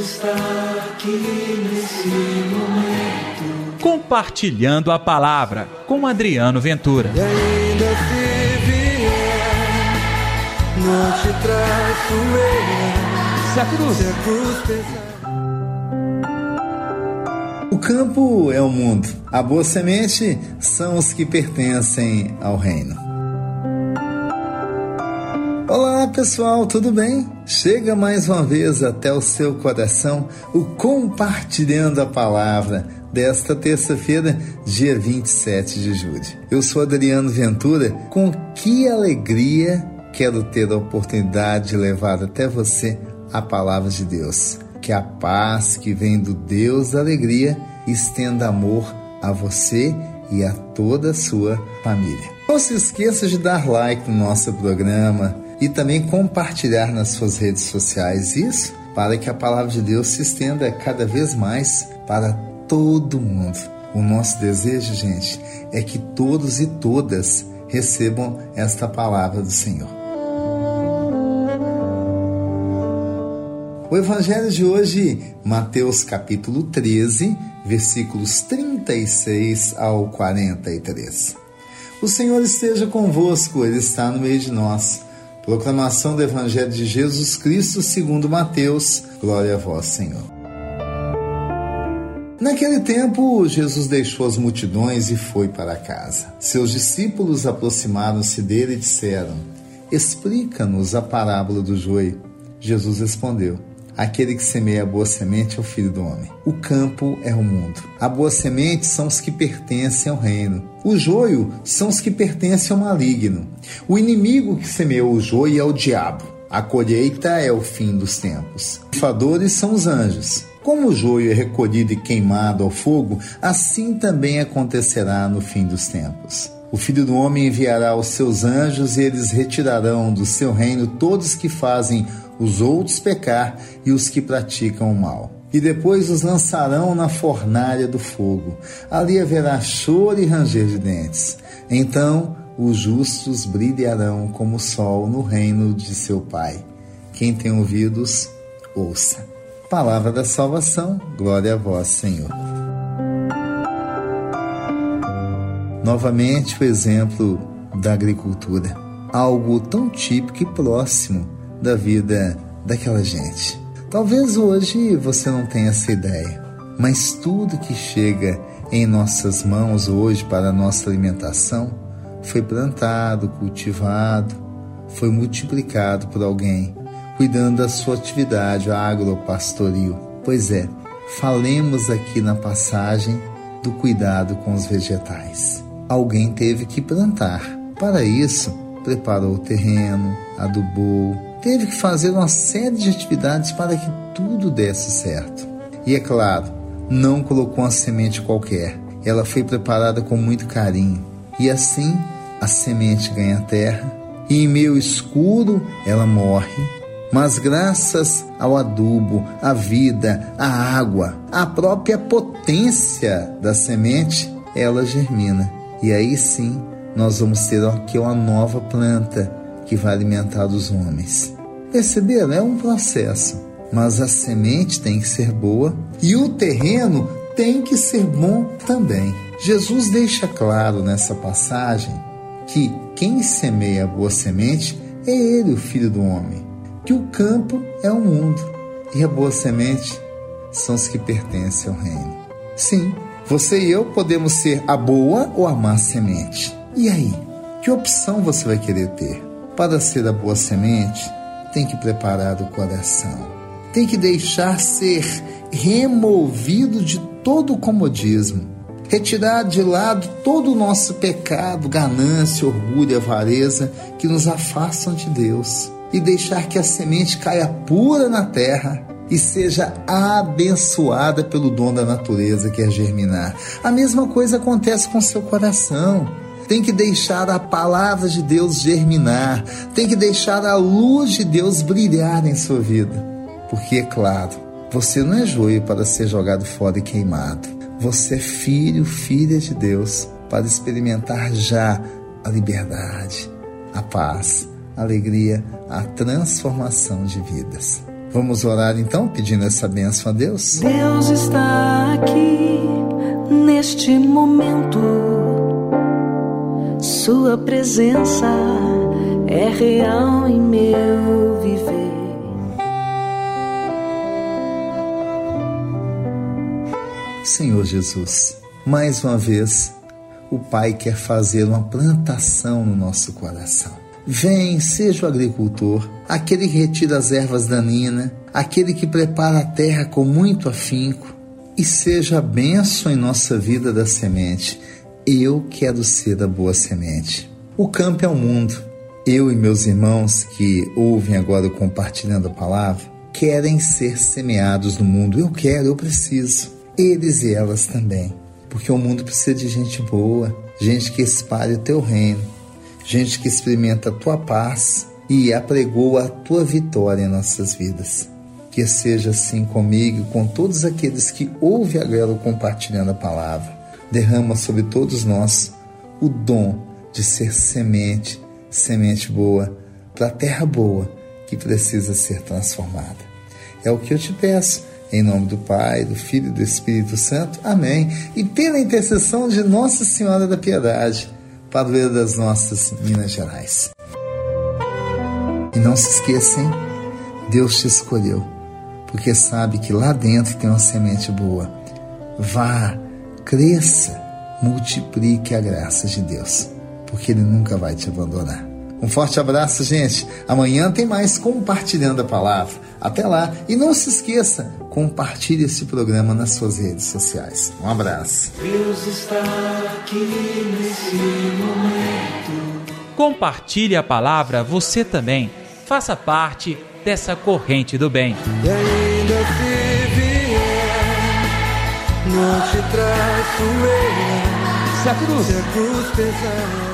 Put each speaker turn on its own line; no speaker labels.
está aqui nesse momento.
Compartilhando a palavra com Adriano Ventura.
E ainda se vier, não te traço eu.
Se a cruz.
Se a cruz pesar.
O campo é o mundo. A boa semente são os que pertencem ao reino. Olá pessoal, tudo bem? Chega mais uma vez até o seu coração o Compartilhando a Palavra desta terça-feira, dia 27 de julho. Eu sou Adriano Ventura, com que alegria quero ter a oportunidade de levar até você a palavra de Deus. Que a paz que vem do Deus da alegria estenda amor a você e a toda a sua família. Não se esqueça de dar like no nosso programa e também compartilhar nas suas redes sociais isso para que a palavra de Deus se estenda cada vez mais para todo mundo. O nosso desejo, gente, é que todos e todas recebam esta palavra do Senhor. O evangelho de hoje, Mateus capítulo 13, versículos 36 ao 43. O Senhor esteja convosco, ele está no meio de nós. Proclamação do Evangelho de Jesus Cristo segundo Mateus. Glória a vós, Senhor. Naquele tempo, Jesus deixou as multidões e foi para casa. Seus discípulos aproximaram-se dele e disseram: Explica-nos a parábola do joio. Jesus respondeu: Aquele que semeia a boa semente é o filho do homem. O campo é o mundo. A boa semente são os que pertencem ao reino. O joio são os que pertencem ao maligno. O inimigo que semeou o joio é o diabo. A colheita é o fim dos tempos. Os fadores são os anjos. Como o joio é recolhido e queimado ao fogo, assim também acontecerá no fim dos tempos. O Filho do Homem enviará os seus anjos e eles retirarão do seu reino todos que fazem os outros pecar e os que praticam o mal. E depois os lançarão na fornalha do fogo. Ali haverá choro e ranger de dentes. Então os justos brilharão como o sol no reino de seu Pai. Quem tem ouvidos, ouça. Palavra da salvação, glória a vós, Senhor. Novamente o exemplo da agricultura, algo tão típico e próximo da vida daquela gente. Talvez hoje você não tenha essa ideia, mas tudo que chega em nossas mãos hoje para a nossa alimentação foi plantado, cultivado, foi multiplicado por alguém, cuidando da sua atividade agropastoril. Pois é, falemos aqui na passagem do cuidado com os vegetais. Alguém teve que plantar. Para isso, preparou o terreno, adubou, teve que fazer uma série de atividades para que tudo desse certo. E é claro, não colocou uma semente qualquer. Ela foi preparada com muito carinho. E assim a semente ganha terra. E em meio escuro ela morre. Mas graças ao adubo, à vida, à água, à própria potência da semente, ela germina. E aí sim nós vamos ter aqui uma nova planta que vai alimentar os homens. Perceberam? É um processo. Mas a semente tem que ser boa e o terreno tem que ser bom também. Jesus deixa claro nessa passagem que quem semeia a boa semente é ele, o filho do homem. Que o campo é o mundo e a boa semente são os que pertencem ao reino. Sim, você e eu podemos ser a boa ou a má semente. E aí, que opção você vai querer ter? Para ser a boa semente, tem que preparar o coração. Tem que deixar ser removido de todo o comodismo. Retirar de lado todo o nosso pecado, ganância, orgulho, avareza que nos afastam de Deus. E deixar que a semente caia pura na terra e seja abençoada pelo dom da natureza que é germinar. A mesma coisa acontece com seu coração tem que deixar a palavra de Deus germinar, tem que deixar a luz de Deus brilhar em sua vida. Porque, é claro, você não é joio para ser jogado fora e queimado. Você é filho, filha de Deus para experimentar já a liberdade, a paz, a alegria, a transformação de vidas. Vamos orar então, pedindo essa bênção a Deus?
Deus está aqui neste momento. Sua presença é real em meu viver.
Senhor Jesus, mais uma vez, o Pai quer fazer uma plantação no nosso coração. Vem, seja o agricultor, aquele que retira as ervas daninhas, aquele que prepara a terra com muito afinco, e seja a bênção em nossa vida da semente. Eu quero ser a boa semente. O campo é o mundo. Eu e meus irmãos que ouvem agora compartilhando a palavra querem ser semeados no mundo. Eu quero, eu preciso. Eles e elas também. Porque o mundo precisa de gente boa, gente que espalhe o teu reino, gente que experimenta a tua paz e apregou a tua vitória em nossas vidas. Que seja assim comigo e com todos aqueles que ouvem agora compartilhando a palavra. Derrama sobre todos nós o dom de ser semente, semente boa, para a terra boa que precisa ser transformada. É o que eu te peço, em nome do Pai, do Filho e do Espírito Santo. Amém. E pela intercessão de Nossa Senhora da Piedade, padroeira das nossas Minas Gerais. E não se esqueçam, Deus te escolheu, porque sabe que lá dentro tem uma semente boa. Vá, cresça, multiplique a graça de Deus porque Ele nunca vai te abandonar. Um forte abraço, gente. Amanhã tem mais Compartilhando a Palavra. Até lá. E não se esqueça, compartilhe esse programa nas suas redes sociais. Um abraço.
Deus está aqui nesse momento.
Compartilhe a palavra você também. Faça parte dessa corrente do bem.
Não te traço eu. Se a cruz pesada